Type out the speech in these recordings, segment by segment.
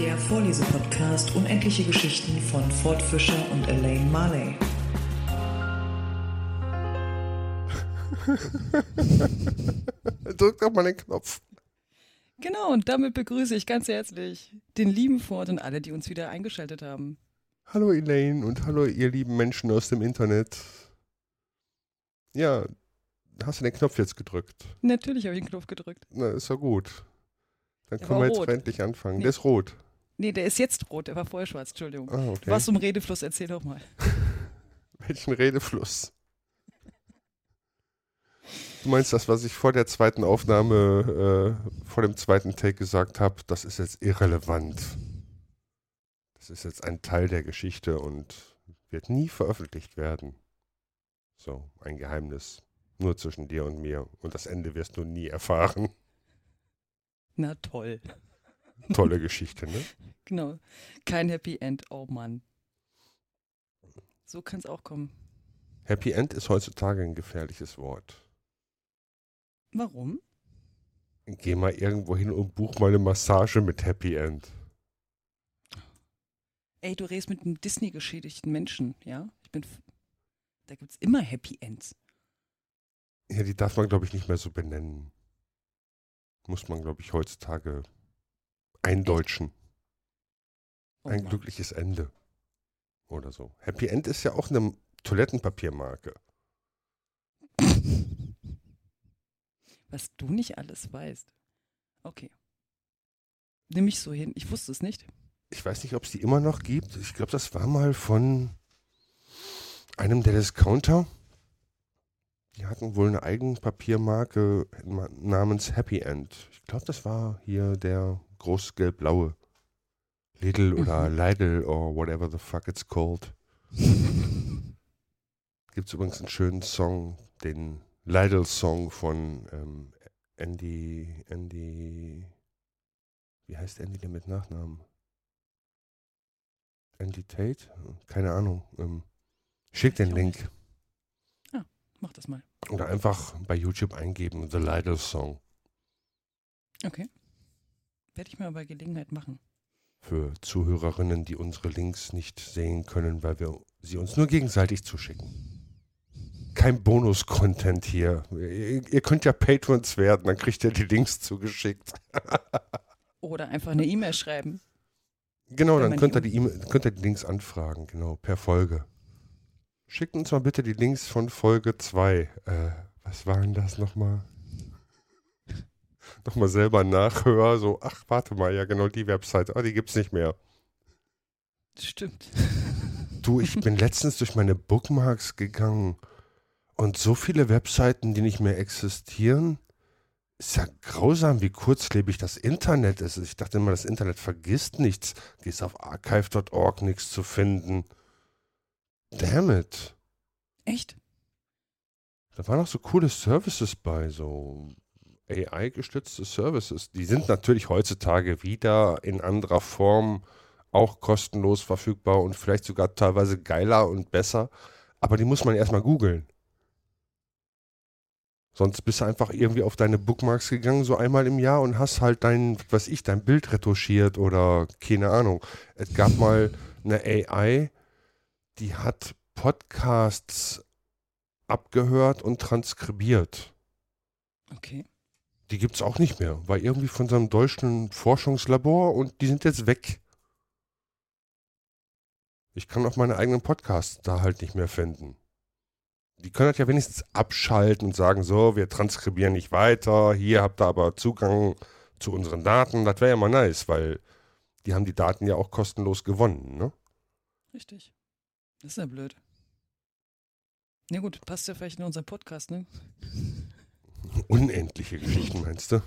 Der Vorlesepodcast Unendliche Geschichten von Ford Fischer und Elaine Marley. Drück doch mal den Knopf. Genau, und damit begrüße ich ganz herzlich den lieben Ford und alle, die uns wieder eingeschaltet haben. Hallo Elaine und hallo ihr lieben Menschen aus dem Internet. Ja, hast du den Knopf jetzt gedrückt? Natürlich habe ich den Knopf gedrückt. Na, ist ja gut. Dann Der können wir jetzt rot. endlich anfangen. Nee. Der ist rot. Nee, der ist jetzt rot, der war vorher schwarz, Entschuldigung. Ah, Du okay. warst im Redefluss, erzähl doch mal. Welchen Redefluss? Du meinst das, was ich vor der zweiten Aufnahme, äh, vor dem zweiten Take gesagt habe, das ist jetzt irrelevant. Das ist jetzt ein Teil der Geschichte und wird nie veröffentlicht werden. So, ein Geheimnis. Nur zwischen dir und mir. Und das Ende wirst du nie erfahren. Na toll. Tolle Geschichte, ne? Genau. Kein Happy End, oh Mann. So kann es auch kommen. Happy End ist heutzutage ein gefährliches Wort. Warum? Geh mal irgendwo hin und buch mal eine Massage mit Happy End. Ey, du redest mit einem Disney-geschädigten Menschen, ja? Ich bin. Da gibt es immer Happy Ends. Ja, die darf man, glaube ich, nicht mehr so benennen. Muss man, glaube ich, heutzutage eindeutschen. Oh Ein glückliches Ende. Oder so. Happy End ist ja auch eine Toilettenpapiermarke. Was du nicht alles weißt. Okay. Nimm mich so hin. Ich wusste es nicht. Ich weiß nicht, ob es die immer noch gibt. Ich glaube, das war mal von einem der Discounter. Die hatten wohl eine Eigenpapiermarke ma- namens Happy End. Ich glaube, das war hier der groß gelb-blaue. Lidl oder Lidl or whatever the fuck it's called. Gibt es übrigens einen schönen Song, den Lidl-Song von ähm, Andy, Andy, wie heißt Andy denn mit Nachnamen? Andy Tate? Keine Ahnung. Ähm, schick den Ich auch Link. Mach das mal. Oder einfach bei YouTube eingeben, The Lidl Song. Okay. Werde ich mir bei Gelegenheit machen. Für Zuhörerinnen, die unsere Links nicht sehen können, weil wir sie uns nur gegenseitig zuschicken. Kein Bonus-Content hier. Ihr, ihr könnt ja Patrons werden, dann kriegt ihr die Links zugeschickt. Oder einfach eine E-Mail schreiben. Genau, Wenn dann könnt ihr, die- E-Mail- könnt ihr die Links anfragen, genau, per Folge. Schickt uns mal bitte die Links von Folge 2. Äh, was waren das nochmal? nochmal selber nachhör, so, ach, warte mal, ja genau, die Website, ah, die gibt's nicht mehr. Stimmt. Du, ich bin letztens durch meine Bookmarks gegangen und so viele Webseiten, die nicht mehr existieren. Ist ja grausam, wie kurzlebig das Internet ist. Ich dachte immer, das Internet vergisst nichts. Gehst auf archive.org, nichts zu finden. Damn it. Echt? Da waren noch so coole Services bei, so AI-gestützte Services. Die sind natürlich heutzutage wieder in anderer Form auch kostenlos verfügbar und vielleicht sogar teilweise geiler und besser. Aber die muss man erstmal googeln. Sonst bist du einfach irgendwie auf deine Bookmarks gegangen, so einmal im Jahr und hast halt dein, was ich, dein Bild retuschiert oder keine Ahnung. Es gab mal eine AI, die hat Podcasts abgehört und transkribiert. Okay. Die gibt es auch nicht mehr. War irgendwie von seinem deutschen Forschungslabor und die sind jetzt weg. Ich kann auch meine eigenen Podcasts da halt nicht mehr finden. Die können das ja wenigstens abschalten und sagen, so, wir transkribieren nicht weiter, hier habt ihr aber Zugang zu unseren Daten. Das wäre ja mal nice, weil die haben die Daten ja auch kostenlos gewonnen, ne? Richtig. Das ist ja blöd. Na gut, passt ja vielleicht in unseren Podcast, ne? Unendliche Geschichten, meinst du?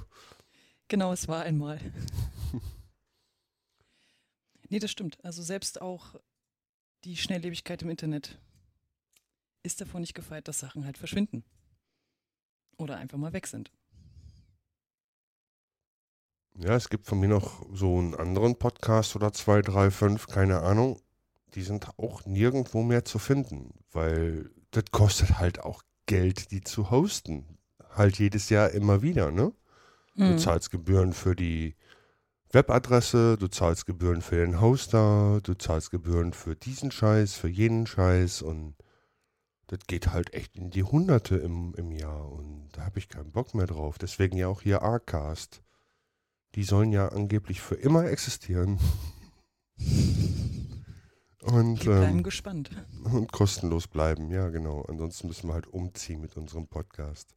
Genau, es war einmal. nee, das stimmt. Also selbst auch die Schnelllebigkeit im Internet ist davon nicht gefeit, dass Sachen halt verschwinden. Oder einfach mal weg sind. Ja, es gibt von mir noch so einen anderen Podcast oder zwei, drei, fünf, keine Ahnung. Die sind auch nirgendwo mehr zu finden, weil das kostet halt auch Geld, die zu hosten. Halt jedes Jahr immer wieder, ne? Du Mhm. zahlst Gebühren für die Webadresse, du zahlst Gebühren für den Hoster, du zahlst Gebühren für diesen Scheiß, für jenen Scheiß und das geht halt echt in die Hunderte im, im Jahr und da habe ich keinen Bock mehr drauf. Deswegen ja auch hier Arcast. Die sollen ja angeblich für immer existieren. Und, Wir bleiben ähm, gespannt. und kostenlos bleiben, ja genau. Ansonsten müssen wir halt umziehen mit unserem Podcast.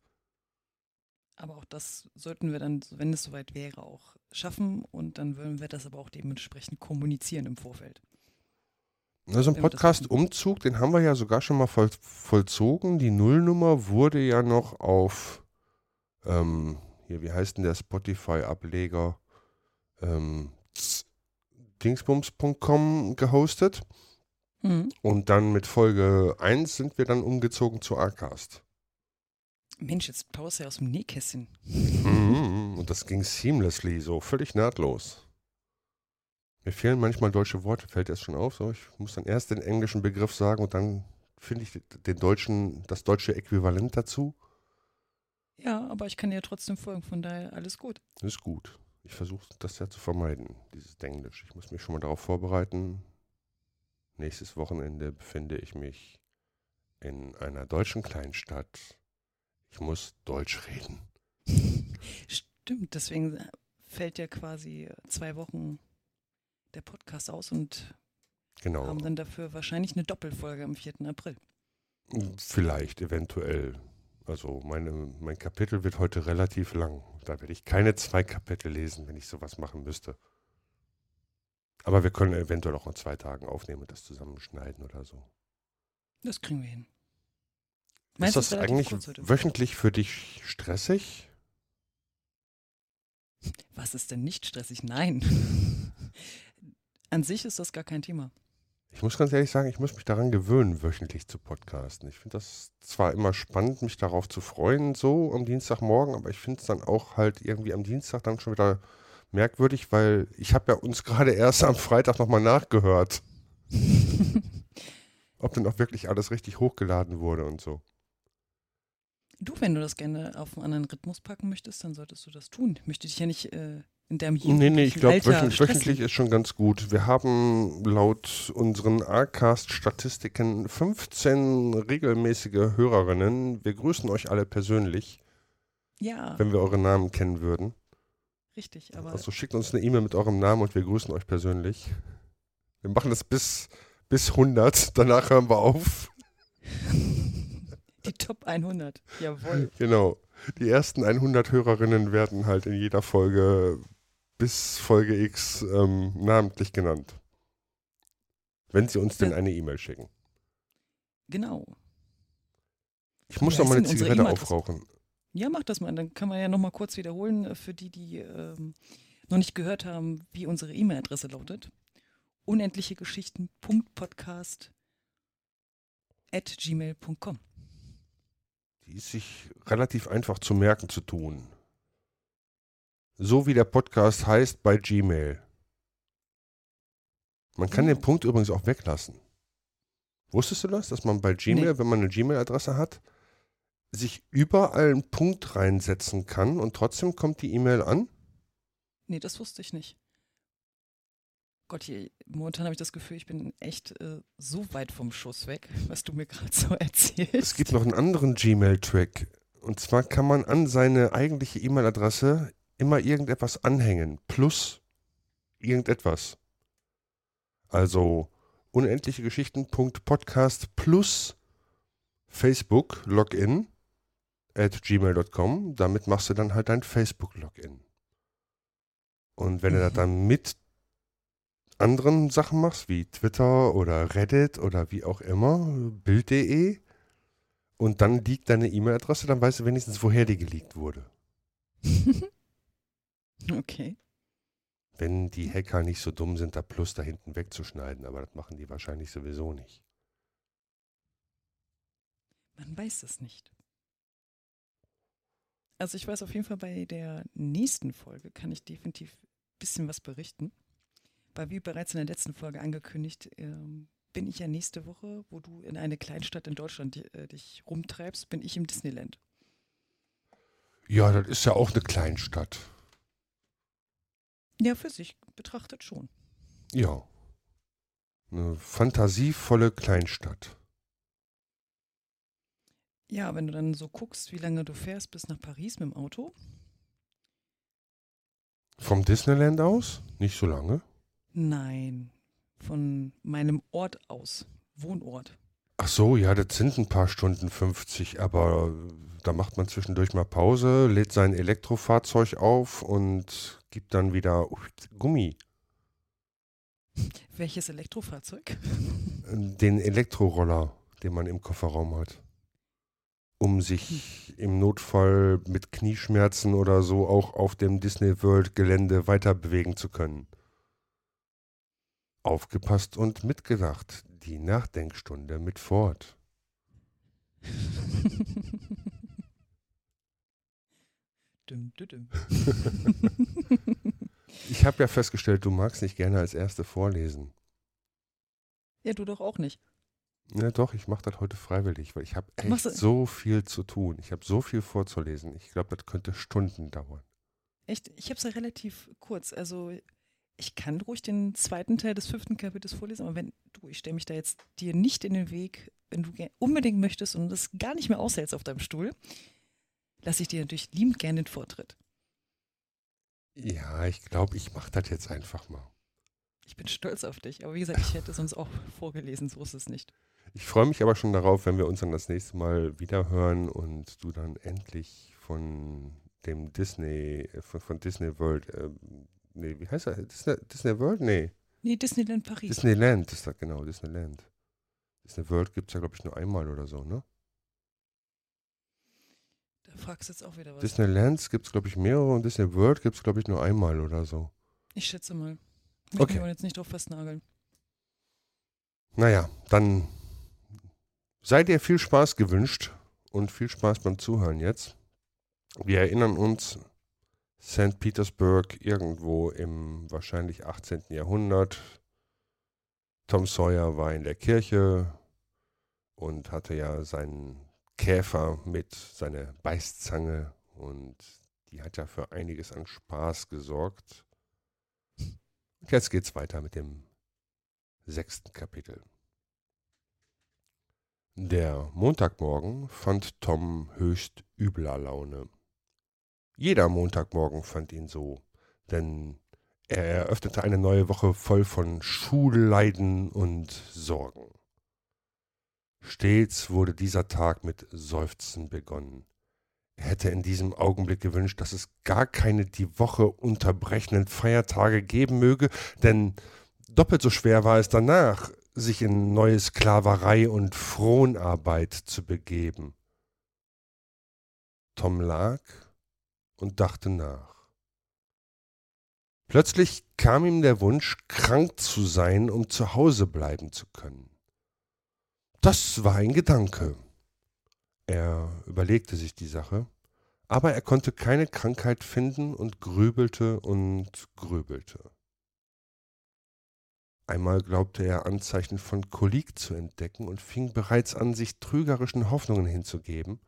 Aber auch das sollten wir dann, wenn es soweit wäre, auch schaffen und dann würden wir das aber auch dementsprechend kommunizieren im Vorfeld. Also ein Podcast-Umzug, den haben wir ja sogar schon mal voll, vollzogen. Die Nullnummer wurde ja noch auf, ähm, hier, wie heißt denn der Spotify-Ableger? Ähm, dingsbums.com gehostet. Mhm. Und dann mit Folge 1 sind wir dann umgezogen zu Arcast. Mensch, jetzt du ja aus dem Nähkästchen. Mhm, Und das ging seamlessly, so völlig nahtlos. Mir fehlen manchmal deutsche Worte, fällt erst schon auf. So, ich muss dann erst den englischen Begriff sagen und dann finde ich den deutschen, das deutsche Äquivalent dazu. Ja, aber ich kann dir ja trotzdem folgen, von daher alles gut. Das ist gut. Ich versuche das ja zu vermeiden, dieses Englisch. Ich muss mich schon mal darauf vorbereiten. Nächstes Wochenende befinde ich mich in einer deutschen Kleinstadt. Ich muss Deutsch reden. Stimmt, deswegen fällt ja quasi zwei Wochen der Podcast aus und Genau. haben dann dafür wahrscheinlich eine Doppelfolge am 4. April. Vielleicht, eventuell. Also meine, mein Kapitel wird heute relativ lang. Da werde ich keine zwei Kapitel lesen, wenn ich sowas machen müsste. Aber wir können eventuell auch in zwei Tagen aufnehmen und das zusammenschneiden oder so. Das kriegen wir hin. Ist Meinst du, das eigentlich wöchentlich für dich stressig? Was ist denn nicht stressig? Nein. An sich ist das gar kein Thema. Ich muss ganz ehrlich sagen, ich muss mich daran gewöhnen, wöchentlich zu podcasten. Ich finde das zwar immer spannend, mich darauf zu freuen, so am Dienstagmorgen, aber ich finde es dann auch halt irgendwie am Dienstag dann schon wieder merkwürdig, weil ich habe ja uns gerade erst am Freitag nochmal nachgehört, ob denn auch wirklich alles richtig hochgeladen wurde und so. Du, wenn du das gerne auf einen anderen Rhythmus packen möchtest, dann solltest du das tun. Ich möchte dich ja nicht äh, in deinem Nee, nee, ich glaube, wöchentlich, wöchentlich ist schon ganz gut. Wir haben laut unseren Arcast-Statistiken 15 regelmäßige Hörerinnen. Wir grüßen euch alle persönlich, Ja, wenn wir eure Namen kennen würden. richtig. Aber Also schickt uns eine E-Mail mit eurem Namen und wir grüßen euch persönlich. Wir machen das bis, bis 100, danach hören wir auf. die Top 100. Jawohl. Genau. Die ersten 100 Hörerinnen werden halt in jeder Folge bis Folge X ähm, namentlich genannt. Wenn sie uns denn eine E-Mail schicken. Genau. Ich muss noch mal eine Zigarette E-Mail-Adresse? aufrauchen. Ja, mach das mal. Dann kann man ja nochmal kurz wiederholen äh, für die, die ähm, noch nicht gehört haben, wie unsere E-Mail-Adresse lautet. Unendlichegeschichten.podcast at gmail.com. Die ist sich relativ einfach zu merken zu tun. So wie der Podcast heißt bei Gmail. Man kann den Punkt übrigens auch weglassen. Wusstest du das, dass man bei Gmail, Nee. wenn man eine Gmail-Adresse hat, sich überall einen Punkt reinsetzen kann und trotzdem kommt die E-Mail an? Nee, das wusste ich nicht. Gott, hier, momentan habe ich das Gefühl, ich bin echt äh, so weit vom Schuss weg, was du mir gerade so erzählst. Es gibt noch einen anderen Gmail-Trick. Und zwar kann man an seine eigentliche E-Mail-Adresse immer irgendetwas anhängen. Plus irgendetwas. Also unendliche Geschichten.podcast plus Facebook Login at gmail.com. Damit machst du dann halt dein Facebook-Login. Und wenn du das Mhm. dann mit anderen Sachen machst, wie Twitter oder Reddit oder wie auch immer, Bild.de, und dann liegt deine E-Mail-Adresse, dann weißt du wenigstens, woher die geleakt wurde. okay. Wenn die Hacker nicht so dumm sind, da Plus da hinten wegzuschneiden, aber das machen die wahrscheinlich sowieso nicht. Man weiß es nicht. Also ich weiß auf jeden Fall, bei der nächsten Folge kann ich definitiv ein bisschen was berichten. Weil wie bereits in der letzten Folge angekündigt, ähm, bin ich ja nächste Woche, wo du in eine Kleinstadt in Deutschland äh, dich rumtreibst, bin ich im Disneyland. Ja, das ist ja auch eine Kleinstadt. Ja, für sich betrachtet schon. Ja. Eine fantasievolle Kleinstadt. Ja, wenn du dann so guckst, wie lange du fährst bis nach Paris mit dem Auto. Vom Disneyland aus? Nicht so lange. Nein, von meinem Ort aus, Wohnort. Ach so, ja, das sind ein paar Stunden 50, aber da macht man zwischendurch mal Pause, lädt sein Elektrofahrzeug auf und gibt dann wieder Gummi. Welches Elektrofahrzeug? Den Elektroroller, den man im Kofferraum hat. Um sich im Notfall mit Knieschmerzen oder so auch auf dem Disney World Gelände weiter bewegen zu können. Aufgepasst und mitgedacht. Die Nachdenkstunde mit Ford. düm, düm, düm. Ich habe ja festgestellt, du magst nicht gerne als Erste vorlesen. ja, du doch auch nicht. Ja, doch, ich mache das heute freiwillig, weil ich habe echt so viel zu tun. Ich habe so viel vorzulesen. Ich glaube, das könnte Stunden dauern. Echt, ich habe es ja relativ kurz. Also ich kann ruhig den zweiten Teil des fünften Kapitels vorlesen, aber wenn du, ich stelle mich da jetzt dir nicht in den Weg, wenn du unbedingt möchtest und das gar nicht mehr aushältst auf deinem Stuhl, lasse ich dir natürlich liebend gerne den Vortritt. Ja, ich glaube, ich mache das jetzt einfach mal. Ich bin stolz auf dich, aber wie gesagt, ich hätte sonst auch vorgelesen, so ist es nicht. Ich freue mich aber schon darauf, wenn wir uns dann das nächste Mal wieder hören und du dann endlich von dem Disney, äh, von, von Disney World, ähm, nee, wie heißt er? Disney, Disney World? Nee, Nee, Disneyland Paris. Disneyland ist das genau, Disneyland. Disney World gibt es ja, glaube ich, nur einmal oder so, ne? Da fragst du jetzt auch wieder was. Disneylands gibt es, glaube ich, mehrere und Disney World gibt es, glaube ich, nur einmal oder so. ich schätze mal. Ich Okay. aber jetzt nicht drauf festnageln. Naja, dann sei dir viel Spaß gewünscht und viel Spaß beim Zuhören jetzt. Wir erinnern uns, St. Petersburg irgendwo im wahrscheinlich 18. Jahrhundert. Tom Sawyer war in der Kirche und hatte ja seinen Käfer mit, seine Beißzange und die hat ja für einiges an Spaß gesorgt. Und jetzt geht's weiter mit dem sechsten Kapitel. Der Montagmorgen fand Tom höchst übler Laune. Jeder Montagmorgen fand ihn so, denn er eröffnete eine neue Woche voll von Schulleiden und Sorgen. Stets wurde dieser Tag mit Seufzen begonnen. Er hätte in diesem Augenblick gewünscht, dass es gar keine die Woche unterbrechenden Feiertage geben möge, denn doppelt so schwer war es danach, sich in neue Sklaverei und Fronarbeit zu begeben. Tom lag und dachte nach. Plötzlich kam ihm der Wunsch, krank zu sein, um zu Hause bleiben zu können. Das war ein Gedanke. Er überlegte sich die Sache, aber er konnte keine Krankheit finden und grübelte und grübelte. Einmal glaubte er Anzeichen von Kolik zu entdecken und fing bereits an, sich trügerischen Hoffnungen hinzugeben,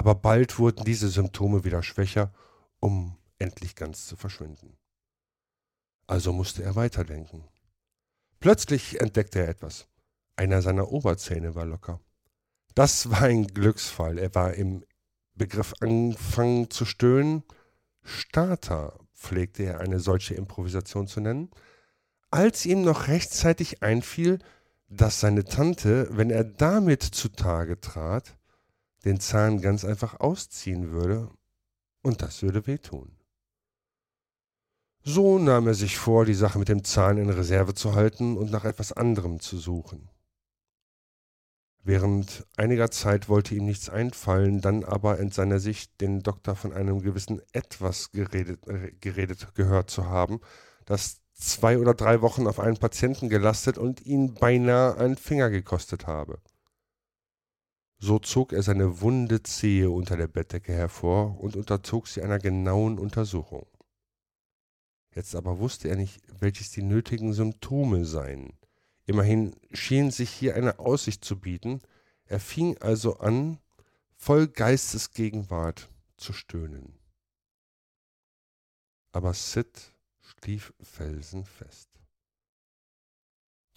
aber bald wurden diese Symptome wieder schwächer, um endlich ganz zu verschwinden. Also musste er weiterdenken. Plötzlich entdeckte er etwas. Einer seiner Oberzähne war locker. Das war ein Glücksfall. Er war im Begriff anfangen zu stöhnen. Starter pflegte er eine solche Improvisation zu nennen, als ihm noch rechtzeitig einfiel, dass seine Tante, wenn er damit zutage trat, den Zahn ganz einfach ausziehen würde, und das würde wehtun. So nahm er sich vor, die Sache mit dem Zahn in Reserve zu halten und nach etwas anderem zu suchen. Während einiger Zeit wollte ihm nichts einfallen, dann aber entsann er sich, den Doktor von einem gewissen Etwas geredet, äh, geredet gehört zu haben, das zwei oder drei Wochen auf einen Patienten gelastet und ihn beinahe einen Finger gekostet habe. So zog er seine wunde Zehe unter der Bettdecke hervor und unterzog sie einer genauen Untersuchung. Jetzt aber wusste er nicht, welches die nötigen Symptome seien. Immerhin schien sich hier eine Aussicht zu bieten. Er fing also an, voll Geistesgegenwart zu stöhnen. Aber Sid schlief felsenfest.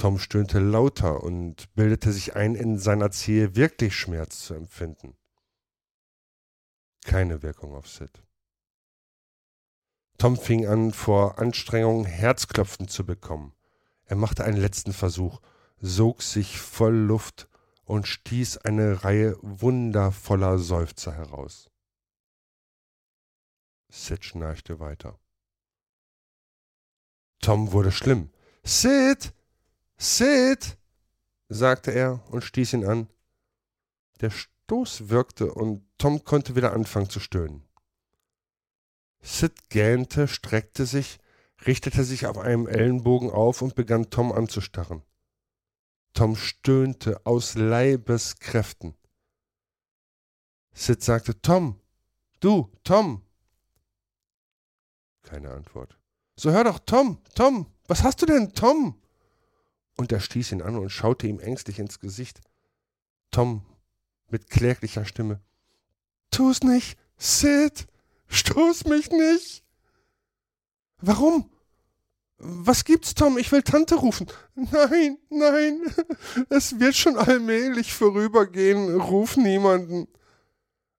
Tom stöhnte lauter und bildete sich ein, in seiner Zehe wirklich Schmerz zu empfinden. Keine Wirkung auf Sid. Tom fing an, vor Anstrengung Herzklopfen zu bekommen. Er machte einen letzten Versuch, sog sich voll Luft und stieß eine Reihe wundervoller Seufzer heraus. Sid schnarchte weiter. Tom wurde schlimm. Sid! Sid! sagte er und stieß ihn an. Der Stoß wirkte und Tom konnte wieder anfangen zu stöhnen. Sid gähnte, streckte sich, richtete sich auf einem Ellenbogen auf und begann Tom anzustarren. Tom stöhnte aus Leibeskräften. Sid sagte, Tom, du, Tom. Keine Antwort. So hör doch, Tom, Tom, was hast du denn, Tom? Und er stieß ihn an und schaute ihm ängstlich ins Gesicht. Tom mit kläglicher Stimme. Tu's nicht, Sid! Stoß mich nicht! Warum? Was gibt's, Tom? Ich will Tante rufen. Nein, nein, es wird schon allmählich vorübergehen. Ruf niemanden.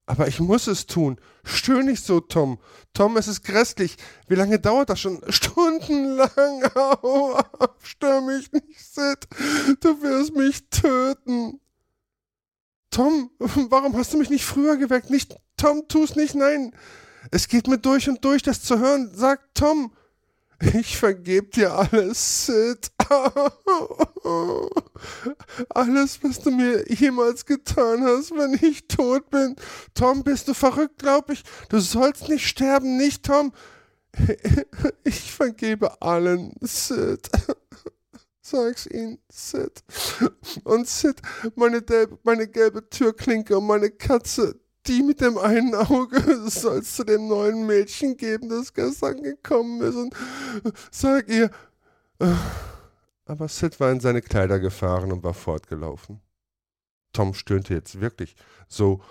Aber ich muss es tun. Stöhn nicht so, Tom. Tom, es ist grässlich. Wie lange dauert das schon? Stundenlang. Au, stör mich nicht, Sid. Du wirst mich töten. Tom, warum hast du mich nicht früher geweckt? Nicht, Tom, tu's nicht, nein. Es geht mir durch und durch, das zu hören. Sag, Tom. Ich vergeb dir alles, Sid. Alles, was du mir jemals getan hast, wenn ich tot bin. Tom, bist du verrückt, glaub ich? Du sollst nicht sterben, nicht, Tom? Ich vergebe allen, Sid. Sag's ihnen, Sid. Und Sid, meine, meine gelbe Türklinke und meine Katze, die mit dem einen Auge soll es zu dem neuen Mädchen geben, das gestern gekommen ist. Und sag ihr. Aber Sid war in seine Kleider gefahren und war fortgelaufen. Tom stöhnte jetzt wirklich. So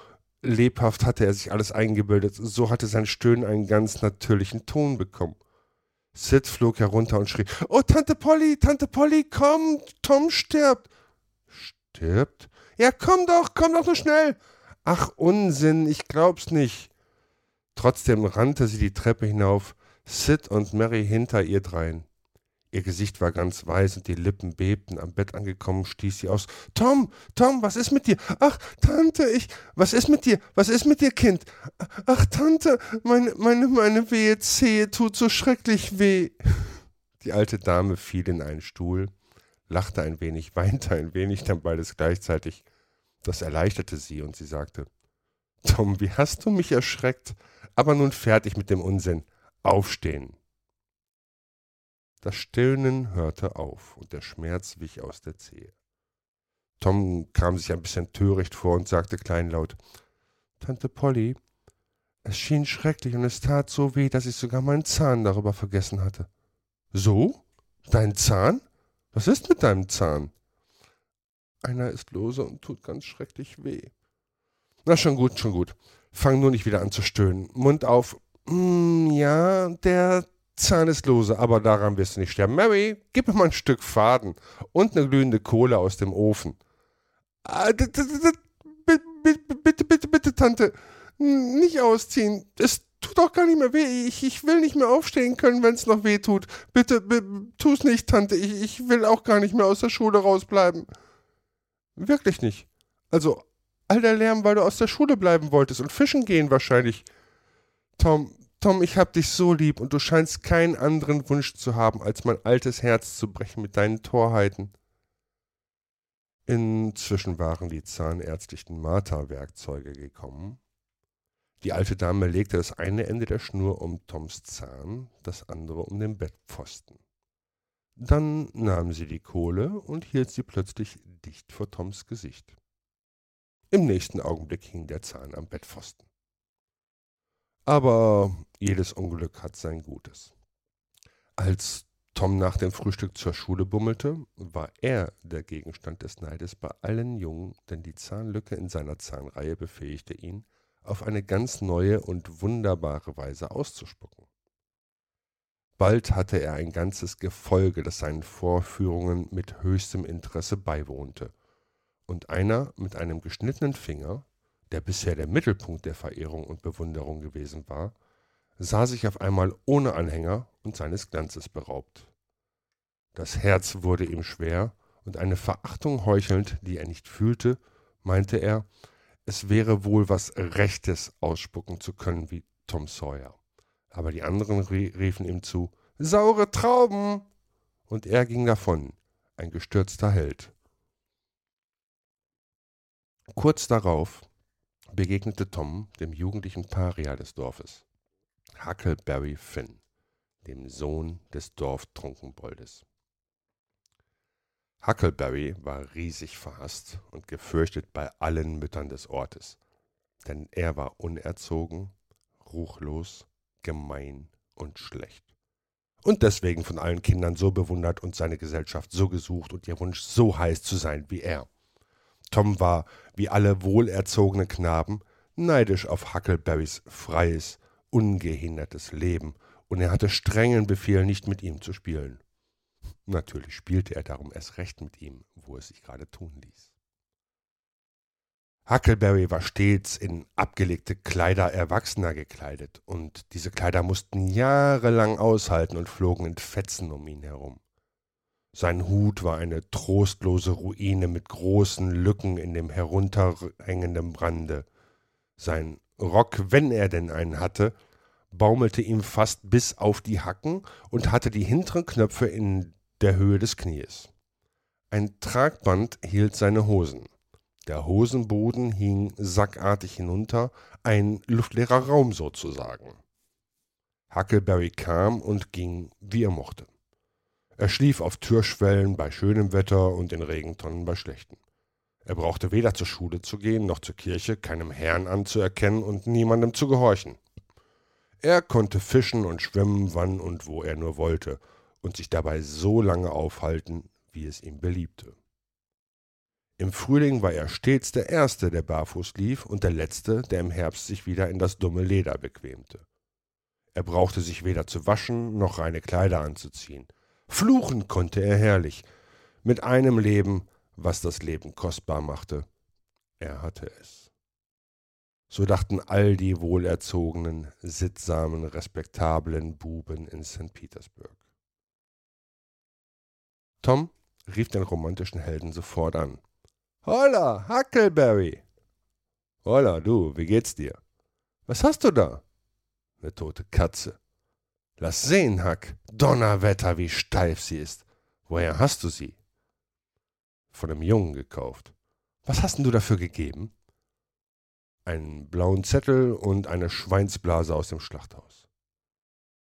lebhaft hatte er sich alles eingebildet, so hatte sein Stöhnen einen ganz natürlichen Ton bekommen. Sid flog herunter und schrie: Oh, Tante Polly, Tante Polly, komm, Tom stirbt. Stirbt? Ja, komm doch, komm doch so schnell. Ach Unsinn, ich glaub's nicht. Trotzdem rannte sie die Treppe hinauf, Sid und Mary hinter ihr drein. Ihr Gesicht war ganz weiß und die Lippen bebten. Am Bett angekommen stieß sie aus. Tom, Tom, was ist mit dir? Ach, Tante, ich, was ist mit dir? Was ist mit dir, Kind? Ach, Tante, meine, meine, meine wehe Zehe tut so schrecklich weh. Die alte Dame fiel in einen Stuhl, lachte ein wenig, weinte ein wenig, dann beides gleichzeitig. Das erleichterte sie und sie sagte, Tom, wie hast du mich erschreckt? Aber nun fertig mit dem Unsinn. Aufstehen. Das Stöhnen hörte auf und der Schmerz wich aus der Zehe. Tom kam sich ein bisschen töricht vor und sagte kleinlaut, Tante Polly, es schien schrecklich und es tat so weh, dass ich sogar meinen Zahn darüber vergessen hatte. So? Dein Zahn? Was ist mit deinem Zahn? Einer ist lose und tut ganz schrecklich weh. Na, schon gut, schon gut. Fang nur nicht wieder an zu stöhnen. Mund auf. Mm, ja, der Zahn ist lose, aber daran wirst du nicht sterben. Mary, gib mir mal ein Stück Faden und eine glühende Kohle aus dem Ofen. Ah, bitte, bitte, bitte, Tante. Nicht ausziehen. Es tut auch gar nicht mehr weh. Ich, ich will nicht mehr aufstehen können, wenn es noch weh tut. Bitte, tu's nicht, Tante. Ich, ich will auch gar nicht mehr aus der Schule rausbleiben. Wirklich nicht. Also, all der Lärm, weil du aus der Schule bleiben wolltest und fischen gehen wahrscheinlich. Tom, Tom, ich hab dich so lieb und du scheinst keinen anderen Wunsch zu haben, als mein altes Herz zu brechen mit deinen Torheiten. Inzwischen waren die zahnärztlichen Martha-Werkzeuge gekommen. Die alte Dame legte das eine Ende der Schnur um Toms Zahn, das andere um den Bettpfosten. Dann nahm sie die Kohle und hielt sie plötzlich dicht vor Toms Gesicht. Im nächsten Augenblick hing der Zahn am Bettpfosten. Aber jedes Unglück hat sein Gutes. Als Tom nach dem Frühstück zur Schule bummelte, war er der Gegenstand des Neides bei allen Jungen, denn die Zahnlücke in seiner Zahnreihe befähigte ihn, auf eine ganz neue und wunderbare Weise auszuspucken. Bald hatte er ein ganzes Gefolge, das seinen Vorführungen mit höchstem Interesse beiwohnte. Und einer mit einem geschnittenen Finger, der bisher der Mittelpunkt der Verehrung und Bewunderung gewesen war, sah sich auf einmal ohne Anhänger und seines Glanzes beraubt. Das Herz wurde ihm schwer, und eine Verachtung heuchelnd, die er nicht fühlte, meinte er, es wäre wohl was Rechtes ausspucken zu können wie Tom Sawyer. Aber die anderen riefen ihm zu, saure Trauben! Und er ging davon, ein gestürzter Held. Kurz darauf begegnete Tom dem jugendlichen Paria des Dorfes, Huckleberry Finn, dem Sohn des Dorftrunkenboldes. Huckleberry war riesig verhasst und gefürchtet bei allen Müttern des Ortes, denn er war unerzogen, ruchlos, gemein und schlecht. Und deswegen von allen Kindern so bewundert und seine Gesellschaft so gesucht und ihr Wunsch so heiß zu sein wie er. Tom war, wie alle wohlerzogenen Knaben, neidisch auf Huckleberrys freies, ungehindertes Leben, und er hatte strengen Befehl, nicht mit ihm zu spielen. Natürlich spielte er darum erst recht mit ihm, wo es sich gerade tun ließ. Huckleberry war stets in abgelegte Kleider Erwachsener gekleidet, und diese Kleider mussten jahrelang aushalten und flogen in Fetzen um ihn herum. Sein Hut war eine trostlose Ruine mit großen Lücken in dem herunterhängenden Brande. Sein Rock, wenn er denn einen hatte, baumelte ihm fast bis auf die Hacken und hatte die hinteren Knöpfe in der Höhe des Knies. Ein Tragband hielt seine Hosen. Der Hosenboden hing sackartig hinunter, ein luftleerer Raum sozusagen. Huckleberry kam und ging, wie er mochte. Er schlief auf Türschwellen bei schönem Wetter und in Regentonnen bei schlechtem. Er brauchte weder zur Schule zu gehen noch zur Kirche, keinem Herrn anzuerkennen und niemandem zu gehorchen. Er konnte fischen und schwimmen, wann und wo er nur wollte, und sich dabei so lange aufhalten, wie es ihm beliebte. Im Frühling war er stets der Erste, der barfuß lief, und der Letzte, der im Herbst sich wieder in das dumme Leder bequemte. Er brauchte sich weder zu waschen noch reine Kleider anzuziehen. Fluchen konnte er herrlich, mit einem Leben, was das Leben kostbar machte. Er hatte es. So dachten all die wohlerzogenen, sittsamen, respektablen Buben in St. Petersburg. Tom rief den romantischen Helden sofort an. Holla, Huckleberry! Holla, du, wie geht's dir? Was hast du da? Eine tote Katze. Lass sehen, Huck. Donnerwetter, wie steif sie ist. Woher hast du sie? Von einem Jungen gekauft. Was hast denn du dafür gegeben? Einen blauen Zettel und eine Schweinsblase aus dem Schlachthaus.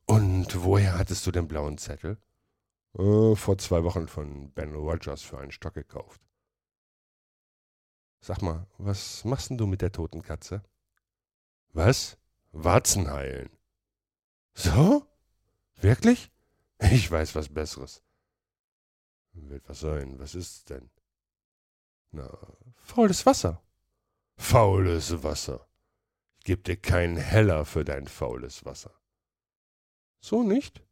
Und woher hattest du den blauen Zettel? Äh, vor zwei Wochen von Ben Rogers für einen Stock gekauft. Sag mal, was machst denn du mit der toten Katze? Was? Warzen heilen. So? Wirklich? Ich weiß was Besseres. Wird was sein. Was ist's denn? Na, faules Wasser. Faules Wasser. Ich geb dir keinen Heller für dein faules Wasser. So nicht?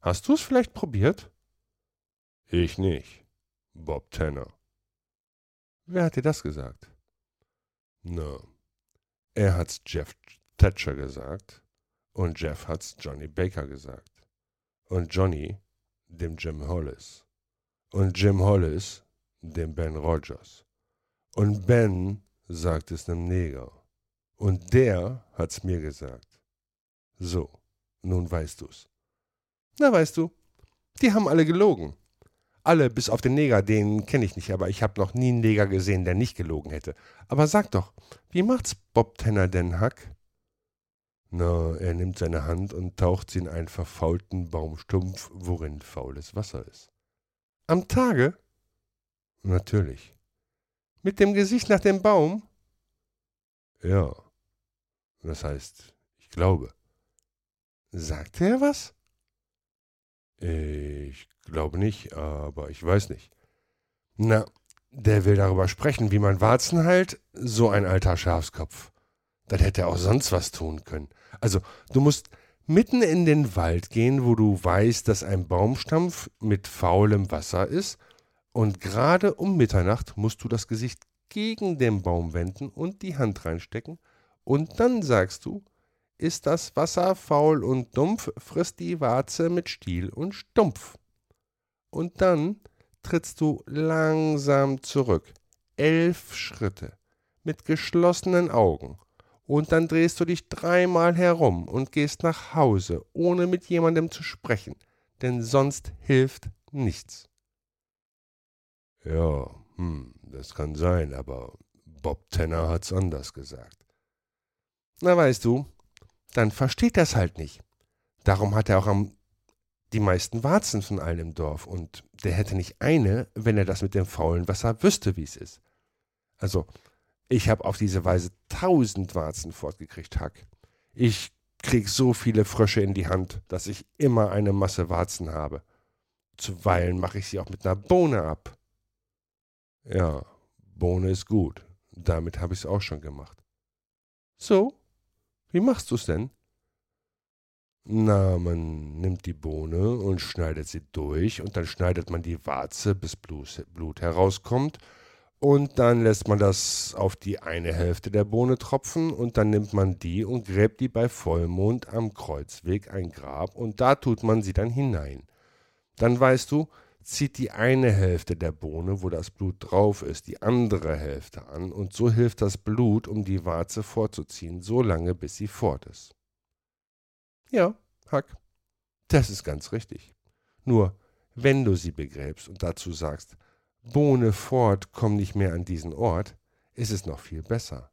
Hast du es vielleicht probiert? Ich nicht. Bob Tanner. Wer hat dir das gesagt? Na, er hat's Jeff Thatcher gesagt und Jeff hat's Johnny Baker gesagt. Und Johnny dem Jim Hollis. Und Jim Hollis dem Ben Rogers. Und Ben sagt es nem Neger. Und der hat's mir gesagt. So, nun weißt du's. Na, weißt du, die haben alle gelogen. Alle, bis auf den Neger, den kenne ich nicht, aber ich habe noch nie einen Neger gesehen, der nicht gelogen hätte. Aber sag doch, wie macht's Bob Tanner denn, Huck? Na, er nimmt seine Hand und taucht sie in einen verfaulten Baumstumpf, worin faules Wasser ist. Am Tage? Natürlich. Mit dem Gesicht nach dem Baum? Ja. Das heißt, ich glaube. Sagte er was? Ich glaube nicht, aber ich weiß nicht. Na, der will darüber sprechen, wie man Warzen heilt, so ein alter Schafskopf. Dann hätte er auch sonst was tun können. Also, du musst mitten in den Wald gehen, wo du weißt, dass ein Baumstampf mit faulem Wasser ist, und gerade um Mitternacht musst du das Gesicht gegen den Baum wenden und die Hand reinstecken, und dann sagst du, ist das Wasser faul und dumpf, frisst die Warze mit Stiel und Stumpf. Und dann trittst du langsam zurück, elf Schritte, mit geschlossenen Augen, und dann drehst du dich dreimal herum und gehst nach Hause, ohne mit jemandem zu sprechen, denn sonst hilft nichts. Ja, hm, das kann sein, aber Bob Tanner hat's anders gesagt. Na weißt du, dann versteht er's halt nicht. Darum hat er auch am die meisten Warzen von allen im Dorf und der hätte nicht eine, wenn er das mit dem faulen Wasser wüsste, wie es ist. Also, ich habe auf diese Weise tausend Warzen fortgekriegt, Hack. Ich krieg so viele Frösche in die Hand, dass ich immer eine Masse Warzen habe. Zuweilen mache ich sie auch mit einer Bohne ab. Ja, Bohne ist gut. Damit habe ich es auch schon gemacht. So? Wie machst du's denn? Na, man nimmt die Bohne und schneidet sie durch und dann schneidet man die Warze, bis Blut herauskommt und dann lässt man das auf die eine Hälfte der Bohne tropfen und dann nimmt man die und gräbt die bei Vollmond am Kreuzweg ein Grab und da tut man sie dann hinein. Dann weißt du, zieht die eine Hälfte der Bohne, wo das Blut drauf ist, die andere Hälfte an und so hilft das Blut, um die Warze vorzuziehen, so lange bis sie fort ist. Ja, Hack, das ist ganz richtig. Nur, wenn du sie begräbst und dazu sagst, Bohne fort, komm nicht mehr an diesen Ort, ist es noch viel besser.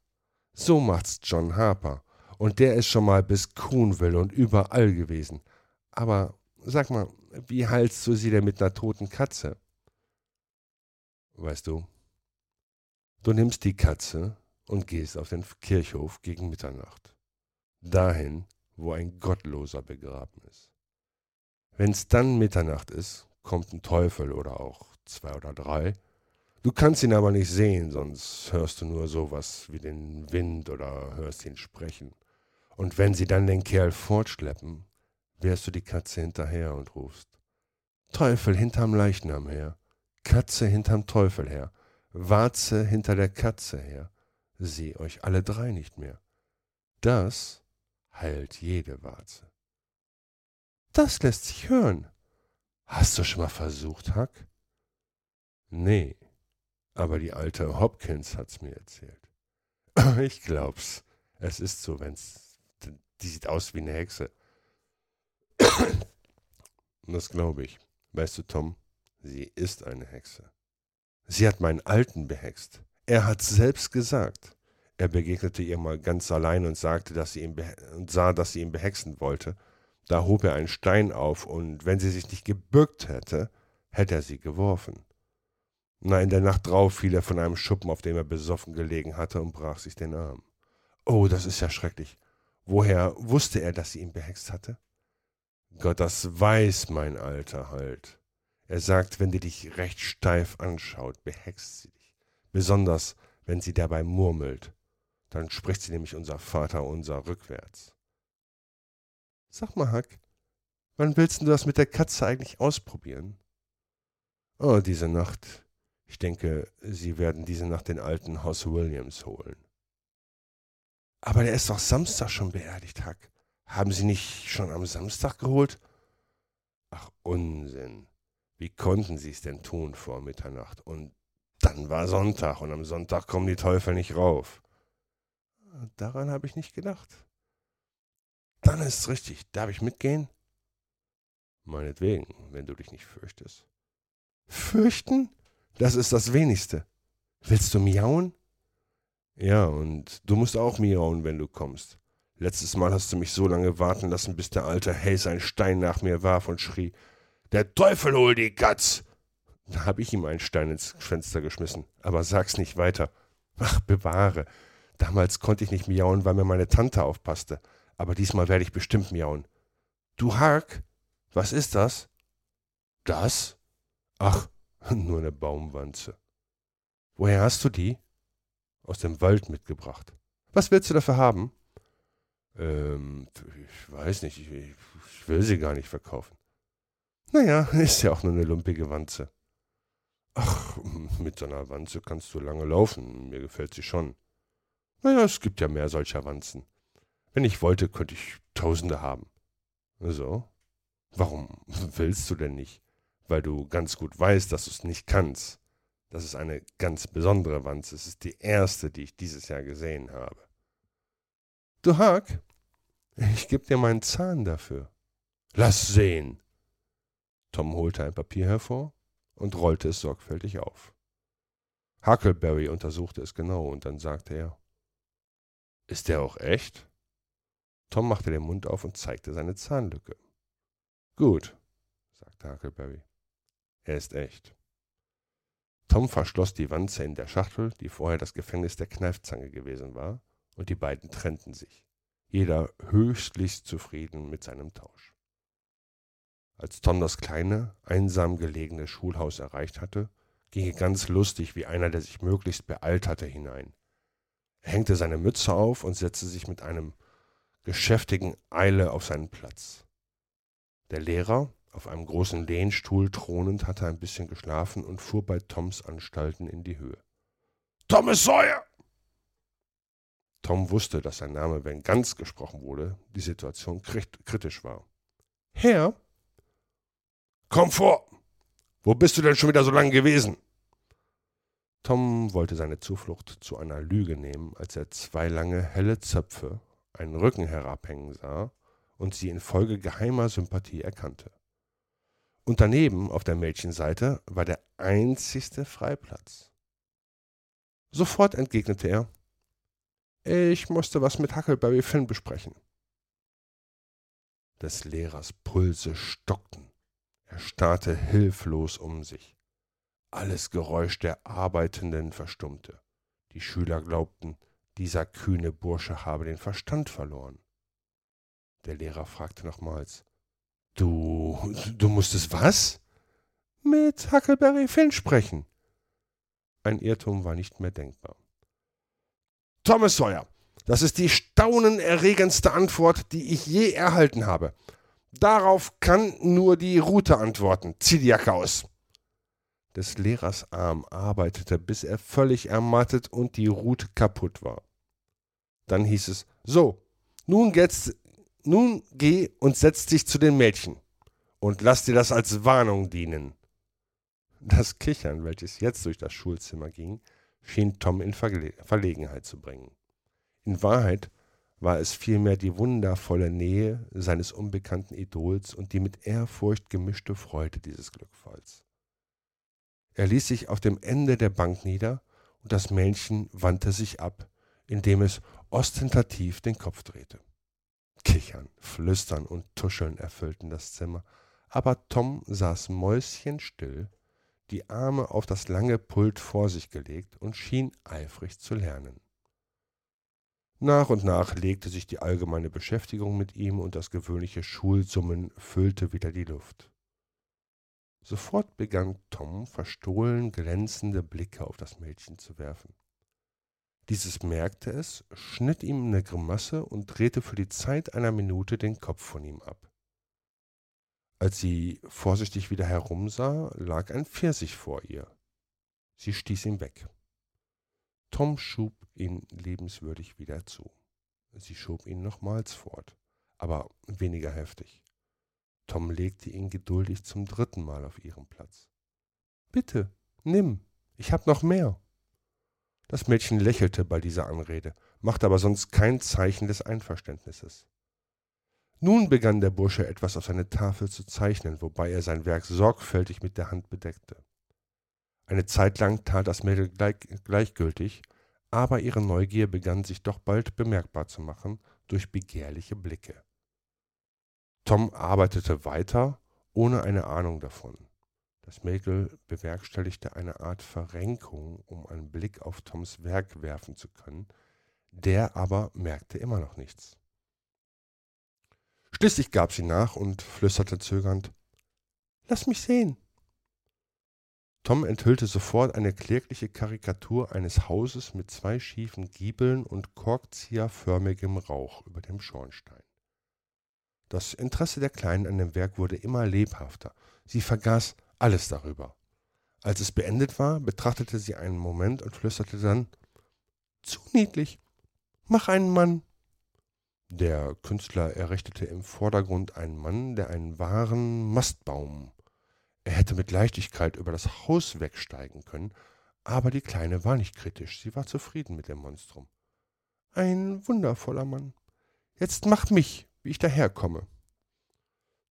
So macht's John Harper, und der ist schon mal bis Kuhnville und überall gewesen. Aber sag mal, wie heilst du sie denn mit einer toten Katze? Weißt du, du nimmst die Katze und gehst auf den Kirchhof gegen Mitternacht. Dahin, wo ein Gottloser begraben ist. Wenn's dann Mitternacht ist, kommt ein Teufel oder auch zwei oder drei. Du kannst ihn aber nicht sehen, sonst hörst du nur sowas wie den Wind oder hörst ihn sprechen. Und wenn sie dann den Kerl fortschleppen, wehrst du die Katze hinterher und rufst. Teufel hinterm Leichnam her, Katze hinterm Teufel her, Warze hinter der Katze her, seh euch alle drei nicht mehr. Das heilt jede Warze. Das lässt sich hören. Hast du schon mal versucht, Huck? Nee, aber die alte Hopkins hat's mir erzählt. Ich glaub's. Es ist so, wenn's. Die sieht aus wie eine Hexe. Das glaube ich. Weißt du, Tom, sie ist eine Hexe. Sie hat meinen Alten behext. Er hat's selbst gesagt. Er begegnete ihr mal ganz allein und sagte, dass sie ihn und sah, dass sie ihn behexen wollte. Da hob er einen Stein auf, und wenn sie sich nicht gebückt hätte, hätte er sie geworfen. Na, in der Nacht drauf fiel er von einem Schuppen, auf dem er besoffen gelegen hatte, und brach sich den Arm. Oh, das ist ja schrecklich. Woher wusste er, dass sie ihn behext hatte? Gott, das weiß mein Alter halt. Er sagt, wenn die dich recht steif anschaut, behext sie dich. Besonders, wenn sie dabei murmelt. Dann spricht sie nämlich unser Vater unser rückwärts. Sag mal, Hack, wann willst du das mit der Katze eigentlich ausprobieren? Oh, diese Nacht. Ich denke, sie werden diese Nacht den alten Hoss Williams holen. Aber der ist doch Samstag schon beerdigt, Hack. Haben Sie nicht schon am Samstag geholt? Ach, Unsinn. Wie konnten Sie es denn tun vor Mitternacht? Und dann war Sonntag und am Sonntag kommen die Teufel nicht rauf. Daran habe ich nicht gedacht. Dann ist es richtig. Darf ich mitgehen? Meinetwegen, wenn du dich nicht fürchtest. Fürchten? Das ist das Wenigste. Willst du miauen? Ja, und du musst auch miauen, wenn du kommst. Letztes Mal hast du mich so lange warten lassen, bis der alte Hayes einen Stein nach mir warf und schrie: Der Teufel hol die Katz! Da hab ich ihm einen Stein ins Fenster geschmissen. Aber sag's nicht weiter. Ach, bewahre. Damals konnte ich nicht miauen, weil mir meine Tante aufpasste. Aber diesmal werde ich bestimmt miauen. Du Hark, was ist das? Das? Ach, nur eine Baumwanze. Woher hast du die? Aus dem Wald mitgebracht. Was willst du dafür haben? Ähm, ich weiß nicht, ich, ich will sie gar nicht verkaufen. Naja, ist ja auch nur eine lumpige Wanze. Ach, mit so einer Wanze kannst du lange laufen, mir gefällt sie schon. Naja, es gibt ja mehr solcher Wanzen. Wenn ich wollte, könnte ich Tausende haben. So? Warum willst du denn nicht? Weil du ganz gut weißt, dass du es nicht kannst. Das ist eine ganz besondere Wanze. Es ist die erste, die ich dieses Jahr gesehen habe. Du Hack, ich gebe dir meinen Zahn dafür. Lass sehen. Tom holte ein Papier hervor und rollte es sorgfältig auf. Huckleberry untersuchte es genau und dann sagte er, ist der auch echt? Tom machte den Mund auf und zeigte seine Zahnlücke. Gut, sagte Huckleberry. Er ist echt. Tom verschloss die Wanze in der Schachtel, die vorher das Gefängnis der Kneifzange gewesen war, und die beiden trennten sich, jeder höchstlich zufrieden mit seinem Tausch. Als Tom das kleine, einsam gelegene Schulhaus erreicht hatte, ging er ganz lustig wie einer, der sich möglichst beeilt hatte, hinein. Er hängte seine Mütze auf und setzte sich mit einem geschäftigen Eile auf seinen Platz. Der Lehrer, auf einem großen Lehnstuhl thronend, hatte ein bisschen geschlafen und fuhr bei Toms Anstalten in die Höhe. Thomas Sawyer! Tom wusste, dass sein Name, wenn ganz gesprochen wurde, die Situation kritisch war. Herr, Komm vor! Wo bist du denn schon wieder so lange gewesen? Tom wollte seine Zuflucht zu einer Lüge nehmen, als er zwei lange, helle Zöpfe, einen Rücken herabhängen sah und sie infolge geheimer Sympathie erkannte. Und daneben, auf der Mädchenseite, war der einzigste Freiplatz. Sofort entgegnete er, ich musste was mit Huckleberry Finn besprechen. Des Lehrers Pulse stockten. Er starrte hilflos um sich. Alles Geräusch der Arbeitenden verstummte. Die Schüler glaubten, dieser kühne Bursche habe den Verstand verloren. Der Lehrer fragte nochmals, Du, du musstest was? Mit Huckleberry Finn sprechen. Ein Irrtum war nicht mehr denkbar. Thomas Sawyer, das ist die staunenerregendste Antwort, die ich je erhalten habe. Darauf kann nur die Rute antworten. Zieh die Jacke aus. Des Lehrers Arm arbeitete, bis er völlig ermattet und die Rute kaputt war. Dann hieß es: So, nun, jetzt, nun geh und setz dich zu den Mädchen und lass dir das als Warnung dienen. Das Kichern, welches jetzt durch das Schulzimmer ging, schien Tom in Verlegenheit zu bringen. In Wahrheit war es vielmehr die wundervolle Nähe seines unbekannten Idols und die mit Ehrfurcht gemischte Freude dieses Glückfalls. Er ließ sich auf dem Ende der Bank nieder, und das Männchen wandte sich ab, indem es ostentativ den Kopf drehte. Kichern, Flüstern und Tuscheln erfüllten das Zimmer, aber Tom saß mäuschenstill, die Arme auf das lange Pult vor sich gelegt und schien eifrig zu lernen. Nach und nach legte sich die allgemeine Beschäftigung mit ihm und das gewöhnliche Schulsummen füllte wieder die Luft. Sofort begann Tom verstohlen glänzende Blicke auf das Mädchen zu werfen. Dieses merkte es, schnitt ihm eine Grimasse und drehte für die Zeit einer Minute den Kopf von ihm ab. Als sie vorsichtig wieder herumsah, lag ein Pfirsich vor ihr. Sie stieß ihn weg. Tom schub ihn liebenswürdig wieder zu. Sie schob ihn nochmals fort, aber weniger heftig. Tom legte ihn geduldig zum dritten Mal auf ihren Platz. Bitte, nimm, ich hab noch mehr. Das Mädchen lächelte bei dieser Anrede, machte aber sonst kein Zeichen des Einverständnisses. Nun begann der Bursche etwas auf seine Tafel zu zeichnen, wobei er sein Werk sorgfältig mit der Hand bedeckte. Eine Zeit lang tat das Mädel gleich, gleichgültig, aber ihre Neugier begann sich doch bald bemerkbar zu machen durch begehrliche Blicke. Tom arbeitete weiter, ohne eine Ahnung davon. Das Mädel bewerkstelligte eine Art Verrenkung, um einen Blick auf Toms Werk werfen zu können, der aber merkte immer noch nichts. Schließlich gab sie nach und flüsterte zögernd Lass mich sehen. Tom enthüllte sofort eine klägliche Karikatur eines Hauses mit zwei schiefen Giebeln und korkzieherförmigem Rauch über dem Schornstein. Das Interesse der Kleinen an dem Werk wurde immer lebhafter. Sie vergaß alles darüber. Als es beendet war, betrachtete sie einen Moment und flüsterte dann Zu niedlich. Mach einen Mann. Der Künstler errichtete im Vordergrund einen Mann, der einen wahren Mastbaum er hätte mit Leichtigkeit über das Haus wegsteigen können, aber die Kleine war nicht kritisch, sie war zufrieden mit dem Monstrum. Ein wundervoller Mann. Jetzt macht mich, wie ich daherkomme.